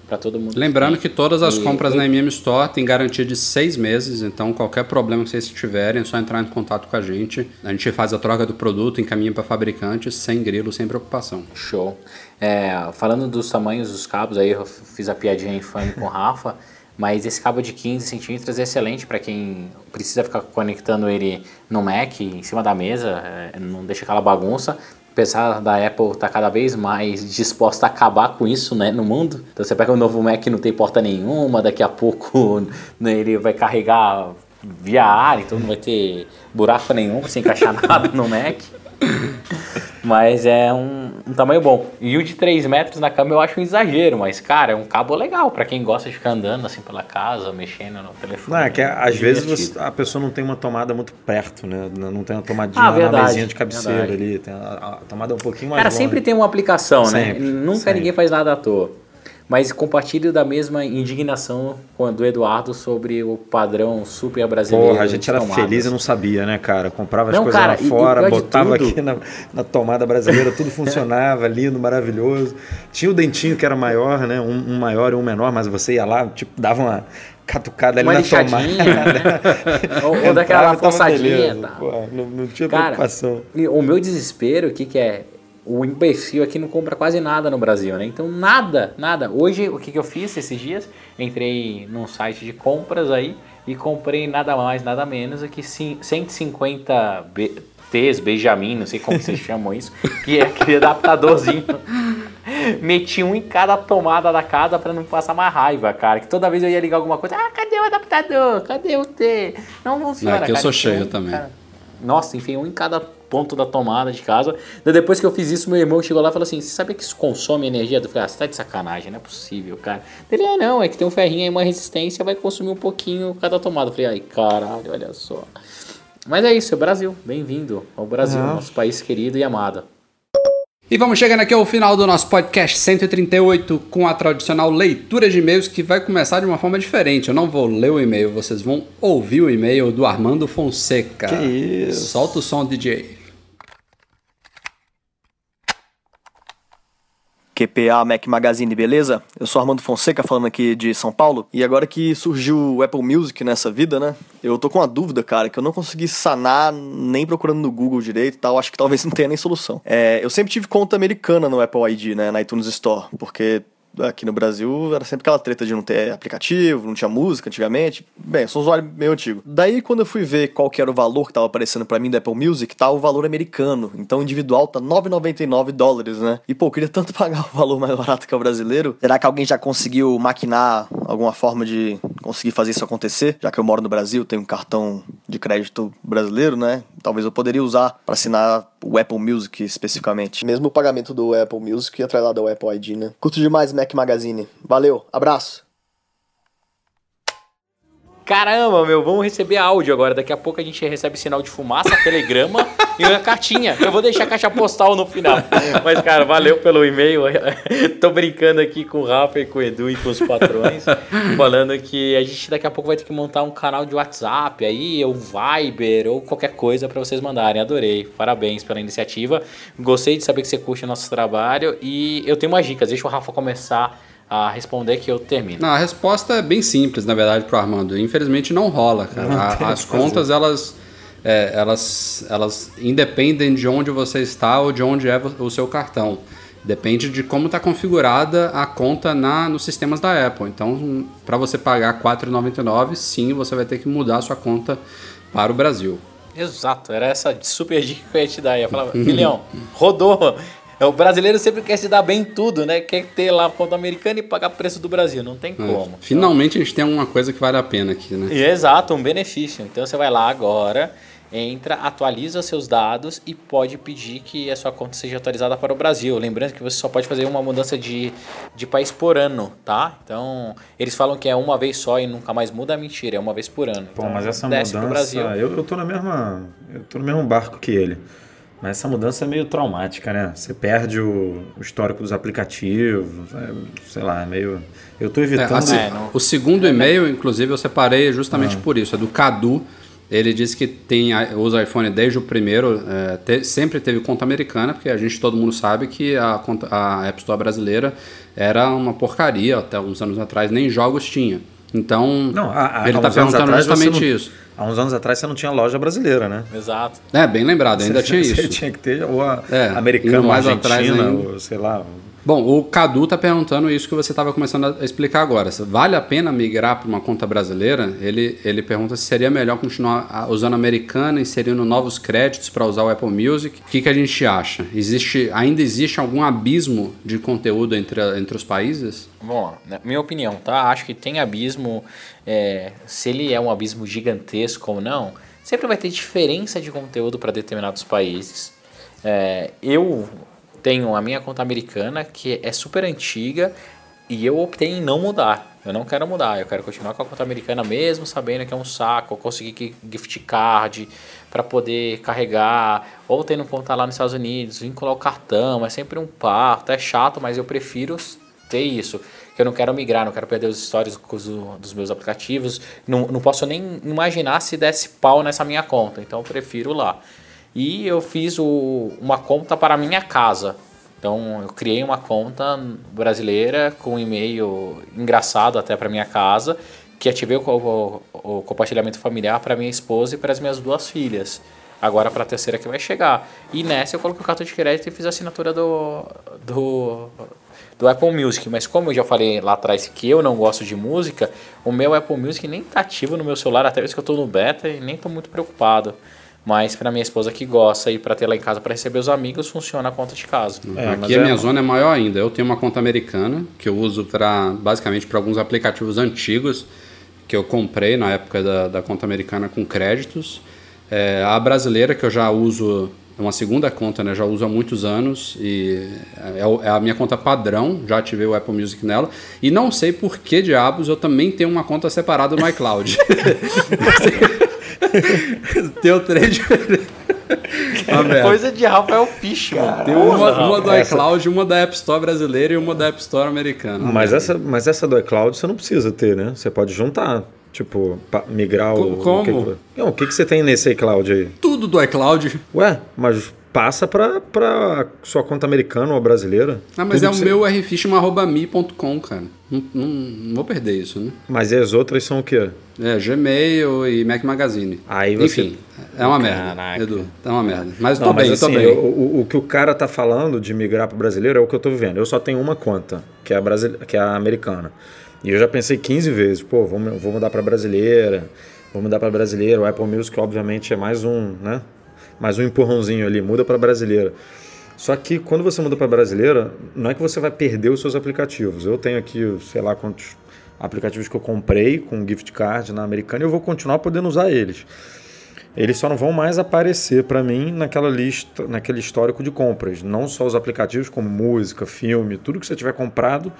para todo mundo. Lembrando que, que todas as e, compras na MM Store têm garantia de seis meses, então qualquer problema que vocês tiverem é só entrar em contato com a gente. A gente faz a troca do produto, encaminha para fabricante, sem grilo, sem preocupação. Show. É, falando dos tamanhos dos cabos, aí eu fiz a piadinha infame com o Rafa. Mas esse cabo de 15 centímetros é excelente para quem precisa ficar conectando ele no Mac, em cima da mesa, é, não deixa aquela bagunça. Apesar da Apple estar tá cada vez mais disposta a acabar com isso né, no mundo. Então você pega um novo Mac não tem porta nenhuma, daqui a pouco né, ele vai carregar via ar, então não vai ter buraco nenhum sem encaixar nada no Mac. Mas é um, um, tamanho bom. E o de 3 metros na cama eu acho um exagero, mas, cara, é um cabo legal para quem gosta de ficar andando assim pela casa, mexendo no telefone. Não, é que às vezes você, a pessoa não tem uma tomada muito perto, né? Não tem uma tomadinha ah, verdade, na mesinha de cabeceira verdade. ali. Tem a, a, tomada é um pouquinho mais Cara, longe. sempre tem uma aplicação, né? sempre, né? Nunca sempre. ninguém faz nada à toa mas compartilho da mesma indignação do Eduardo sobre o padrão super brasileiro. Porra, a gente era tomadas. feliz e não sabia, né, cara? Comprava as não, coisas cara, lá fora, botava aqui na, na, tomada brasileira, tudo funcionava, lindo, maravilhoso. Tinha o dentinho que era maior, né? Um, um, maior e um menor, mas você ia lá, tipo, dava uma catucada ali uma na tomada. ou, ou daquela forçadinha. Tá. não, não, tinha cara, preocupação. O meu desespero, o que, que é? O imbecil aqui não compra quase nada no Brasil, né? Então nada, nada. Hoje o que, que eu fiz esses dias? Entrei num site de compras aí e comprei nada mais, nada menos do que 150 B T's, Benjamin, não sei como vocês chamam isso, que é aquele adaptadorzinho meti um em cada tomada da casa para não passar mais raiva, cara. Que toda vez eu ia ligar alguma coisa, ah, cadê o adaptador? Cadê o T? Não funciona, é que eu cara. sou Então, cheio também. cara, nossa, enfim, um em cada ponto da tomada de casa. Daí depois que eu fiz isso, meu irmão chegou lá e falou assim: Você sabia que isso consome energia? Eu falei: Ah, você tá de sacanagem, não é possível, cara. Ele, ah, não, é que tem um ferrinho aí, uma resistência, vai consumir um pouquinho cada tomada. Eu falei: Ai, caralho, olha só. Mas é isso, é o Brasil. Bem-vindo ao Brasil, nosso país querido e amado. E vamos chegando aqui ao final do nosso podcast 138 com a tradicional leitura de e-mails que vai começar de uma forma diferente. Eu não vou ler o e-mail, vocês vão ouvir o e-mail do Armando Fonseca. Que isso. Solta o som, DJ. QPA Mac Magazine, beleza? Eu sou Armando Fonseca falando aqui de São Paulo. E agora que surgiu o Apple Music nessa vida, né? Eu tô com uma dúvida, cara, que eu não consegui sanar nem procurando no Google direito e tal. Acho que talvez não tenha nem solução. É, eu sempre tive conta americana no Apple ID, né? Na iTunes Store, porque aqui no Brasil era sempre aquela treta de não ter aplicativo, não tinha música antigamente. Bem, eu sou um usuário meio antigo. Daí quando eu fui ver qual que era o valor que tava aparecendo pra mim do Apple Music, tá o valor americano. Então individual tá 9,99 dólares, né? E pô, eu queria tanto pagar o valor mais barato que é o brasileiro. Será que alguém já conseguiu maquinar alguma forma de conseguir fazer isso acontecer? Já que eu moro no Brasil, tenho um cartão de crédito brasileiro, né? Talvez eu poderia usar pra assinar o Apple Music especificamente. Mesmo o pagamento do Apple Music atrelado ao Apple ID, né? Curto demais Mac Magazine. Valeu, abraço. Caramba, meu, vamos receber áudio agora. Daqui a pouco a gente recebe sinal de fumaça, telegrama e uma cartinha. Eu vou deixar a caixa postal no final. Mas, cara, valeu pelo e-mail. Tô brincando aqui com o Rafa e com o Edu e com os patrões. falando que a gente daqui a pouco vai ter que montar um canal de WhatsApp aí, ou Viber, ou qualquer coisa para vocês mandarem. Adorei. Parabéns pela iniciativa. Gostei de saber que você curte o nosso trabalho. E eu tenho umas dicas. Deixa o Rafa começar a responder que eu termino. Não, a resposta é bem simples, na verdade, pro Armando. Infelizmente não rola, cara. Não A- as contas, elas, é, elas, elas independem de onde você está ou de onde é o seu cartão. Depende de como está configurada a conta na, nos sistemas da Apple. Então, para você pagar R$ 4,99, sim, você vai ter que mudar a sua conta para o Brasil. Exato, era essa super dica que eu ia te dar. Eu ia falar, filhão, rodou. É, O brasileiro sempre quer se dar bem em tudo, né? Quer ter lá a conta americana e pagar o preço do Brasil. Não tem É. como. Finalmente a gente tem uma coisa que vale a pena aqui, né? E, exato, um benefício. Então você vai lá agora, entra, atualiza seus dados e pode pedir que a sua conta seja atualizada para o Brasil. Lembrando que você só pode fazer uma mudança de, de país por ano, tá? Então, eles falam que é uma vez só e nunca mais muda, é mentira, é uma vez por ano. Pô, Então, mas essa desce pro mudança. Brasil. Eu, eu tô na mesma. Eu tô no mesmo barco que ele. Mas essa mudança é meio traumática, né? Você perde o, o histórico dos aplicativos, é, sei lá, é meio. Eu tô É, evitando. assim, É, não- O segundo e-mail, inclusive, eu separei justamente por isso. É do Cadu. Ele disse que tem, usa iPhone desde o primeiro, é, te- sempre teve conta americana, porque a gente, todo mundo sabe que a, conta- a App Store brasileira era uma porcaria até uns anos atrás, nem jogos tinha. Então, Não, há, há, ele está perguntando atrás você justamente não- isso. Há uns anos atrás você não tinha loja brasileira, né? Exato. É, bem lembrado, ainda tinha Você isso. tinha que ter ou a É, americana, mais argentina, atrás ou sei lá. Bom, o Cadu tá perguntando isso que você estava começando a explicar agora. Vale a pena migrar para uma conta brasileira? Ele, ele pergunta se seria melhor continuar a- usando a americana, inserindo novos créditos para usar o Apple Music. O que, que a gente acha? Existe, ainda existe algum abismo de conteúdo entre, entre os países? Bom, na minha opinião, tá? Acho que tem abismo. é, se ele é um abismo gigantesco ou não, sempre vai ter diferença de conteúdo para determinados países. É, eu tenho a minha conta americana, que é super antiga, e eu optei em não mudar. Eu não quero mudar, eu quero continuar com a conta americana mesmo, sabendo que é um saco. Eu consegui que- gift card para poder carregar, ou tendo conta lá nos Estados Unidos, vincular o cartão, é sempre um parto, é chato, mas eu prefiro ter isso. Que eu não quero migrar, não quero perder os do- dos meus aplicativos. Não, não posso nem imaginar se desse pau nessa minha conta, então eu prefiro lá. E eu fiz o- uma conta para a minha casa. Então eu criei uma conta brasileira com um e-mail engraçado até para minha casa, que ativei o, o- o compartilhamento familiar para minha esposa e para as minhas duas filhas. Agora para a terceira que vai chegar. E nessa eu coloquei o cartão de crédito e fiz a assinatura do, do, do Apple Music. Mas como eu já falei lá atrás que eu não gosto de música, o meu Apple Music nem tá ativo no meu celular, até isso que eu estou no beta e nem estou muito preocupado. Mas pra minha esposa que gosta e pra ter lá em casa pra receber os amigos, funciona a conta de casa. É, Aqui a é- minha zona é maior ainda. Eu tenho uma conta americana que eu uso para basicamente para alguns aplicativos antigos que eu comprei na época da, da conta americana com créditos. É, a brasileira que eu já uso é uma segunda conta, né? Já uso há muitos anos e é, é a minha conta padrão. Já ativei o Apple Music nela e não sei por que diabos eu também tenho uma conta separada no iCloud. Tenho três diferentes. Merda. Coisa de Rafael Fishman. Tem uma, uma do Essa- iCloud, uma da App Store brasileira e uma da App Store americana. Mas essa, mas essa do iCloud você não precisa ter, né? Você pode juntar. Tipo, migrar o. Co- O que, como? que- não, o que, que você tem nesse iCloud aí? Tudo do iCloud. Ué, mas passa pra, pra sua conta americana ou brasileira. Ah, mas é o você- meu rfish.me.com, cara. Não, não, não vou perder isso, né? Mas e as outras são o quê? É, Gmail e Mac Magazine. Aí você- Enfim, é uma merda, Caraca. Edu. É uma merda. Mas eu Não, tô bem, mas eu tô assim, bem. o, o- que o cara tá falando de migrar pro brasileiro é o que eu tô vivendo. Eu só tenho uma conta, que é a, brasile... que é a americana. E eu já pensei 15 vezes, pô, vou, vou mudar pra brasileira, vou mudar pra brasileira. O Apple Music, obviamente, é mais um, né? Mais um empurrãozinho ali, muda pra brasileira. Só que quando você muda para brasileira, não é que você vai perder os seus aplicativos. Eu tenho aqui, sei lá quantos aplicativos que eu comprei com gift card na americana e eu vou continuar podendo usar eles. Eles só não vão mais aparecer para mim naquela lista, naquele histórico de compras. Não só os aplicativos como música, filme, tudo que você tiver comprado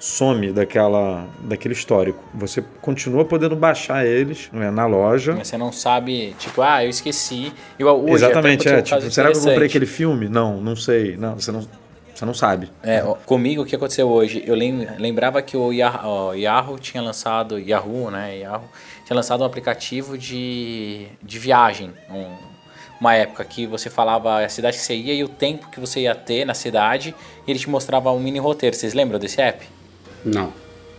some daquela, daquele histórico. Você continua podendo baixar eles né, na loja. Mas você não sabe, tipo, ah, eu esqueci. Igual hoje, Exatamente, é. um Tipo, será que eu comprei aquele filme? Não, não sei. Não, você não, você não sabe. É, comigo o que aconteceu hoje? Eu lem- lembrava que o Yah- ó, Yahoo tinha lançado, Yahoo, né? Yahoo tinha lançado um aplicativo de, de viagem. um- uma época que você falava a cidade que você ia e o tempo que você ia ter na cidade e ele te mostrava um mini roteiro. Vocês lembram desse app? Não.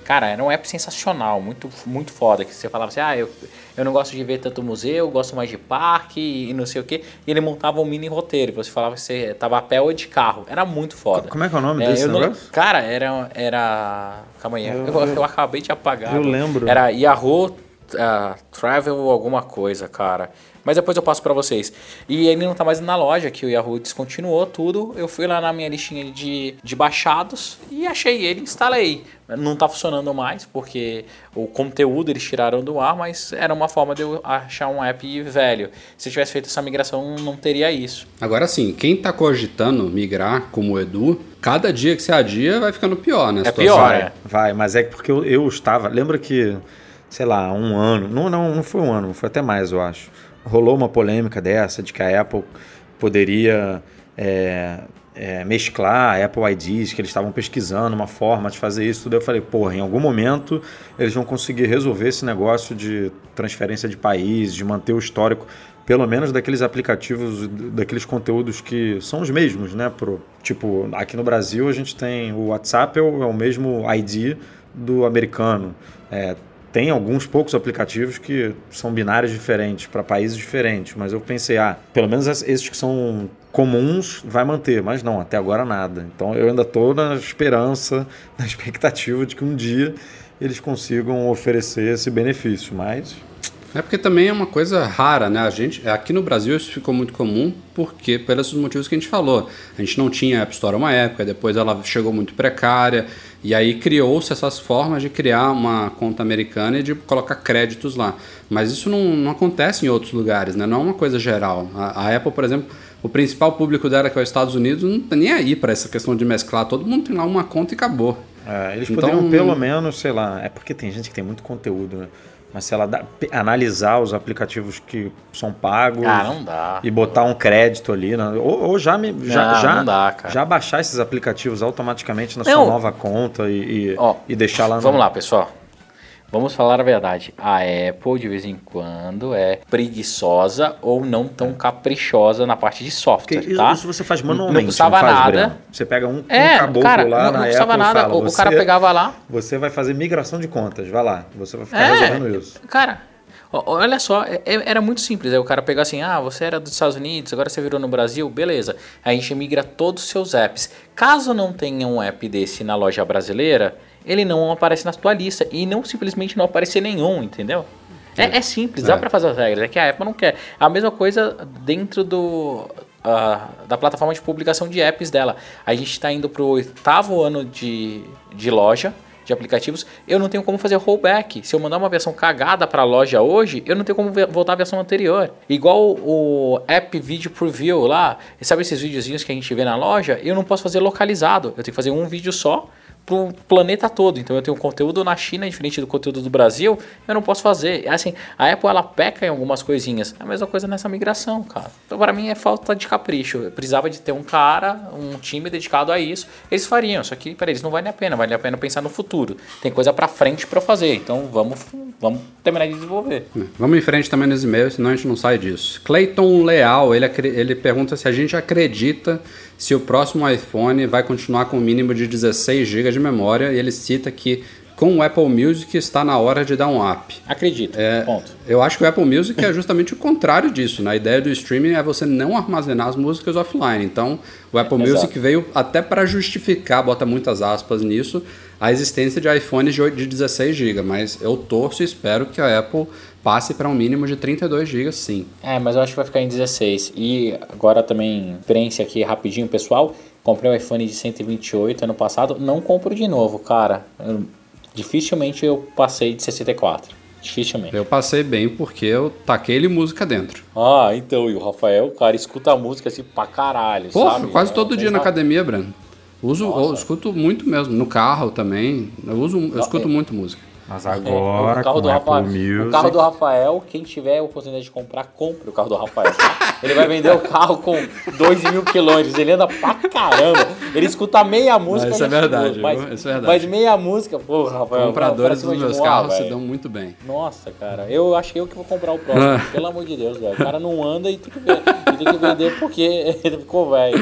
Cara, era um app sensacional, muito, muito foda. Que você falava assim, ah, eu, eu não gosto de ver tanto museu, eu gosto mais de parque e não sei o quê. E ele montava um mini roteiro. Você falava que você tava a pé ou de carro. Era muito foda. Como é que é o nome desse eu não- negócio? Cara, era. era calma aí, eu, eu acabei de apagar. eu lembro. Era Yahoo ah, Travel alguma coisa, cara. Mas depois eu passo pra vocês. E ele não tá mais na loja, que o Yahoo descontinuou tudo. Eu fui lá na minha listinha de, de baixados e achei ele, instalei. Não tá funcionando mais, porque o conteúdo eles tiraram do ar, mas era uma forma de eu achar um app velho. Se eu tivesse feito essa migração, não teria isso. Agora sim, quem tá cogitando migrar como o Edu, cada dia que você adia vai ficando pior, né? É pior, Vai, é. vai, mas é porque eu, eu estava. Lembra que, sei lá, um ano. Não, não, não foi um ano, foi até mais, eu acho. Rolou uma polêmica dessa de que a Apple poderia é, é, mesclar Apple IDs, que eles estavam pesquisando uma forma de fazer isso tudo. Eu falei, porra, em algum momento eles vão conseguir resolver esse negócio de transferência de país, de manter o histórico pelo menos daqueles aplicativos, daqueles conteúdos que são os mesmos, né? Pro, tipo, aqui no Brasil a gente tem o WhatsApp, é o, é mesmo ID do americano. É, tem alguns poucos aplicativos que são binários diferentes para países diferentes, mas eu pensei, ah, pelo menos es- esses que são comuns vai manter, mas não, até agora nada. Então eu ainda estou na esperança, na expectativa de que um dia eles consigam oferecer esse benefício, mas É porque também é uma coisa rara, né? A gente, aqui no Brasil isso ficou muito comum porque pelos motivos que a gente falou. A gente não tinha App Store uma época, depois ela chegou muito precária e aí criou-se essas formas de criar uma conta americana e de colocar créditos lá. Mas isso não, não acontece em outros lugares, né? Não é uma coisa geral. A, a Apple, por exemplo, o principal público dela, que é os Estados Unidos, não tá nem aí para essa questão de mesclar. Todo mundo tem lá uma conta e acabou. É, eles Então- poderiam pelo menos, sei lá, é porque tem gente que tem muito conteúdo, né? Mas se ela dá- analisar os aplicativos que são pagos Ah, não dá. e botar um crédito ali, né? ou, ou já, me, já, Não, já, não dá, cara. já baixar esses aplicativos automaticamente na Não. sua nova conta e, e, Ó, e deixar lá no- Vamos lá, pessoal. Vamos falar a verdade. A Apple, de vez em quando, é preguiçosa ou não tão caprichosa na parte de Porque software, isso, tá? isso você faz Não manualmente, custava faz, nada. Breno? Você pega um, um É, caboclo cara, lá não, na não custava Apple e nada. fala, o, o cara "Você- pegava lá. Você vai fazer migração de contas, vai lá. Você vai ficar É, resolvendo isso. Cara, olha só, é- é- era muito simples. Aí o cara pegava assim, ah, você era dos Estados Unidos, agora você virou no Brasil, beleza. Aí a gente migra todos os seus apps. Caso não tenha um app desse na loja brasileira, ele não aparece na tua lista. E não simplesmente não aparecer nenhum, entendeu? É, é simples, dá É. pra fazer as regras. É que a Apple não quer. A mesma coisa dentro do. ah, da plataforma de publicação de apps dela. A gente está indo pro oitavo ano de, de loja de aplicativos. Eu não tenho como fazer rollback. Se eu mandar uma versão cagada pra loja hoje, eu não tenho como voltar à versão anterior. Igual o App Video Preview lá. Sabe esses videozinhos que a gente vê na loja? Eu não posso fazer localizado. Eu tenho que fazer um vídeo só pro planeta todo. Então eu tenho conteúdo na China diferente do conteúdo do Brasil, eu não posso fazer. Assim, a Apple ela peca em algumas coisinhas. É a mesma coisa nessa migração, cara. Então para mim é falta de capricho. Eu precisava de ter um cara, um time dedicado a isso. Eles fariam, só que para eles não vale a pena, vale a pena pensar no futuro. Tem coisa para frente para fazer. Então vamos vamos terminar de desenvolver. Vamos em frente também nos e-mails, senão a gente não sai disso. Clayton Leal, ele, ele pergunta se a gente acredita se o próximo iPhone vai continuar com o mínimo de 16 GB de memória e ele cita que com o Apple Music está na hora de dar um up. Acredito. É, Ponto. Eu acho que o Apple Music é justamente o contrário disso. né? A ideia do streaming é você não armazenar as músicas offline. Então, o Apple Exato. Music veio até para justificar, bota muitas aspas nisso, a existência de iPhones de oito- de 16 GB. Mas eu torço e espero que a Apple passe para um mínimo de 32 GB, sim. É, mas eu acho que vai ficar em 16. E agora também, experiência aqui rapidinho, pessoal. Comprei um iPhone de 128 ano passado. Não compro de novo, cara. Eu- dificilmente eu passei de 64. Dificilmente. Eu passei bem porque eu taquei ele música dentro. Ah, então, e o Rafael, cara, escuta a música assim pra caralho, Porra, sabe? quase É, todo dia na academia, Breno. Uso, eu escuto muito mesmo. No carro também. Eu, uso, eu escuto é- muito música. Mas É, agora, o carro com do Rafael, Music... o carro do Rafael, quem tiver a oportunidade de comprar, compre o carro do Rafael. Ele vai vender o carro com 2 mil quilômetros. Ele anda pra caramba. Ele escuta meia música. Mas isso é verdade, Mas? Isso é verdade. mas meia música, pô, Rafael. Compradores dos meus carros se dão muito bem. Nossa, cara, eu acho que eu que vou comprar o próximo. Ah. pelo amor de Deus, velho. O cara não anda e tem que, ver- tem que vender porque ele ficou velho.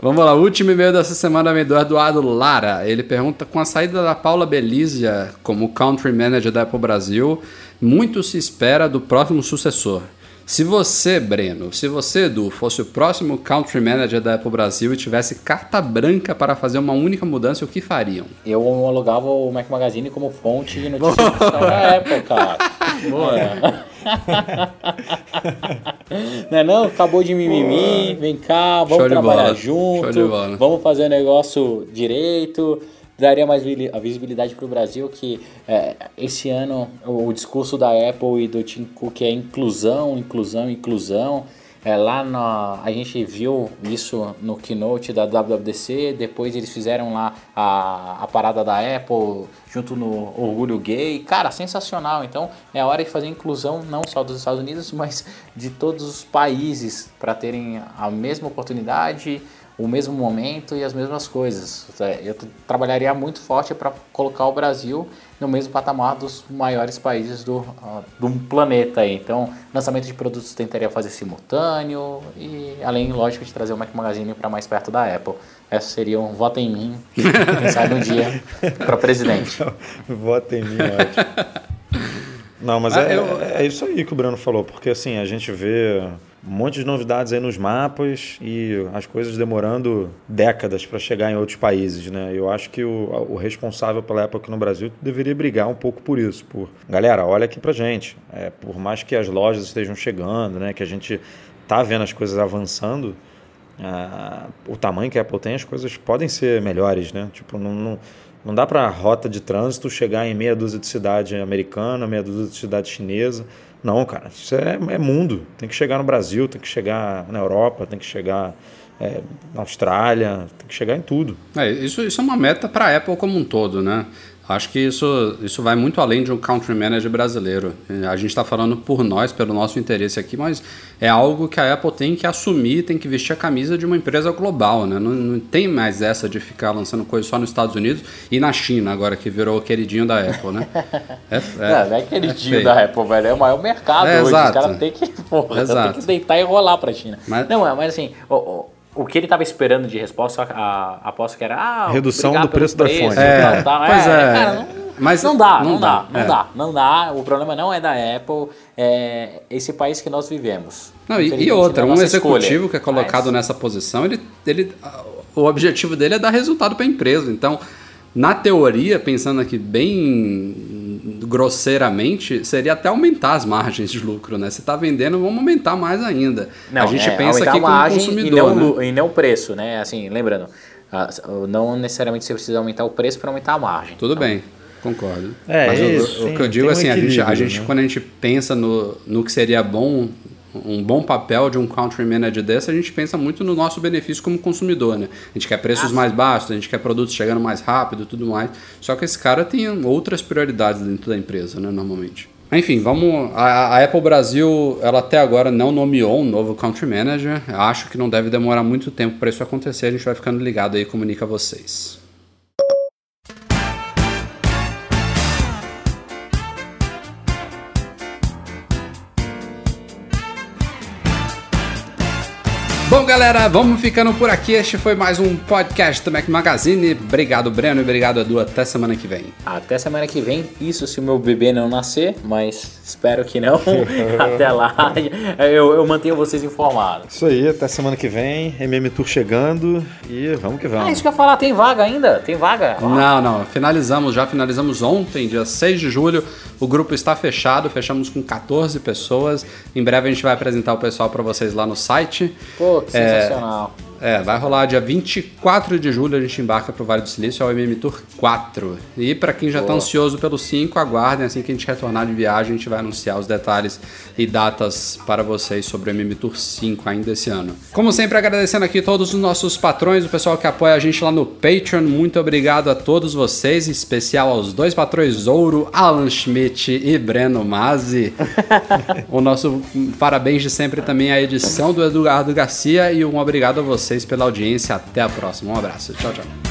Vamos lá, último e-mail dessa semana vem do Eduardo Lara. Ele pergunta: com a saída da Paula Belizia como Country Manager da Apple Brasil, muito se espera do próximo sucessor. Se você, Breno, se você, Edu, fosse o próximo Country Manager da Apple Brasil e tivesse carta branca para fazer uma única mudança, o que fariam? Eu homologava o Mac Magazine como fonte de notícias da Apple, cara. É. Não é não? Acabou de mimimi, vem cá, vamos trabalhar bola. Junto, vamos fazer o negócio direito, daria mais visibilidade para o Brasil que é, esse ano o, o discurso da Apple e do Tim Cook é inclusão, inclusão, inclusão. É, lá na, a gente viu isso no keynote da WWDC, depois eles fizeram lá a, a parada da Apple junto no Orgulho Gay. Cara, sensacional. Então é hora de fazer inclusão não só dos Estados Unidos, mas de todos os países para terem a mesma oportunidade, o mesmo momento e as mesmas coisas. É, Eu trabalharia muito forte para colocar o Brasil no mesmo patamar dos maiores países do, ah, do planeta. Aí. Então, lançamento de produtos tentaria fazer simultâneo e, além, lógico, de trazer o Mac Magazine para mais perto da Apple. Essa seria um voto em mim, quem sabe um dia, para presidente. Vota em mim, ótimo. Não, mas Ah, é, eu- é isso aí que o Bruno falou, porque assim, a gente vê um monte de novidades aí nos mapas e as coisas demorando décadas para chegar em outros países, né? Eu acho que o, o responsável pela Apple aqui no Brasil deveria brigar um pouco por isso, por galera, olha aqui pra gente, é, por mais que as lojas estejam chegando, né, que a gente tá vendo as coisas avançando, ah, o tamanho que a Apple tem, as coisas podem ser melhores, né? Tipo, não, não, não dá para rota de trânsito chegar em meia dúzia de cidade americana, meia dúzia de cidade chinesa. Não, cara, isso é, é mundo. Tem que chegar no Brasil, tem que chegar na Europa, tem que chegar é, na Austrália, tem que chegar em tudo. É, isso, isso é uma meta para a Apple como um todo, né? Acho que isso, isso vai muito além de um country manager brasileiro. A gente está falando por nós, pelo nosso interesse aqui, mas é algo que a Apple tem que assumir, tem que vestir a camisa de uma empresa global, né? Não, não tem mais essa de ficar lançando coisas só nos Estados Unidos e na China, agora que virou o queridinho da Apple, né? É, é, não, não é aquele é da Apple, velho. É o maior mercado É, hoje. exato. Os caras têm que, porra, tem que deitar e rolar pra China. Mas- Não, mas assim, o, o, que ele tava esperando de resposta, a, a aposta que era. Ah, Redução do preço do pelo iPhone. e É, tal, tal. pois é. cara, não, Mas não dá, não, não dá, dá, não é. dá, não dá. O problema não é da Apple, é esse país que nós vivemos. Não, e, e outra, não é um executivo escolha. que é colocado Mas- nessa posição, ele, ele, o objetivo dele é dar resultado para a empresa. Então, na teoria, pensando aqui bem grosseiramente, seria até aumentar as margens de lucro, né? Se tá vendendo, vamos aumentar mais ainda. Não, a gente é, pensa aqui a como margem consumidor, e não, né? e não o preço, né? Assim, lembrando, não necessariamente você precisa aumentar o preço para aumentar a margem. Tudo Então, bem, concordo. É, Mas o- isso, o, tem- que eu digo tem um assim, a gente, a gente né? quando a gente pensa no, no que seria bom, um bom papel de um country manager desse, a gente pensa muito no nosso benefício como consumidor, né? A gente quer preços mais baixos, a gente quer produtos chegando mais rápido e tudo mais. Só que esse cara tem outras prioridades dentro da empresa, né, normalmente. Enfim, vamos. A, a Apple Brasil, ela até agora não nomeou um novo country manager. Acho que não deve demorar muito tempo para isso acontecer. A gente vai ficando ligado aí e comunica a vocês. Bom, galera, vamos ficando por aqui. Este foi mais um podcast do Mac Magazine. Obrigado, Breno, e obrigado, Edu. Até semana que vem. Até semana que vem, isso se o meu bebê não nascer, mas espero que não. Até lá, eu, eu mantenho vocês informados. Isso aí, até semana que vem. MM Tour chegando e vamos que Ah, vamos. isso que eu ia falar, tem vaga ainda? Tem vaga? Não, não, finalizamos, já finalizamos ontem, dia 6 de julho. O grupo está fechado, fechamos com 14 pessoas. Em breve a gente vai apresentar o pessoal para vocês lá no site. Pô, sensacional. É, vai rolar dia 24 de julho, a gente embarca pro Vale do Silício, é o MM Tour 4. E para quem já tá Boa. ansioso pelo 5, aguardem, assim que a gente retornar de viagem, a gente vai anunciar os detalhes e datas para vocês sobre o MM Tour 5 ainda esse ano. Como sempre, agradecendo aqui todos os nossos patrões, o pessoal que apoia a gente lá no Patreon, muito obrigado a todos vocês, em especial aos dois patrões Ouro, Alan Schmidt e Breno Mazzi. o nosso parabéns de sempre também à edição do Eduardo Garcia e um obrigado a vocês pela audiência. Até a próxima. Um abraço. Tchau, tchau.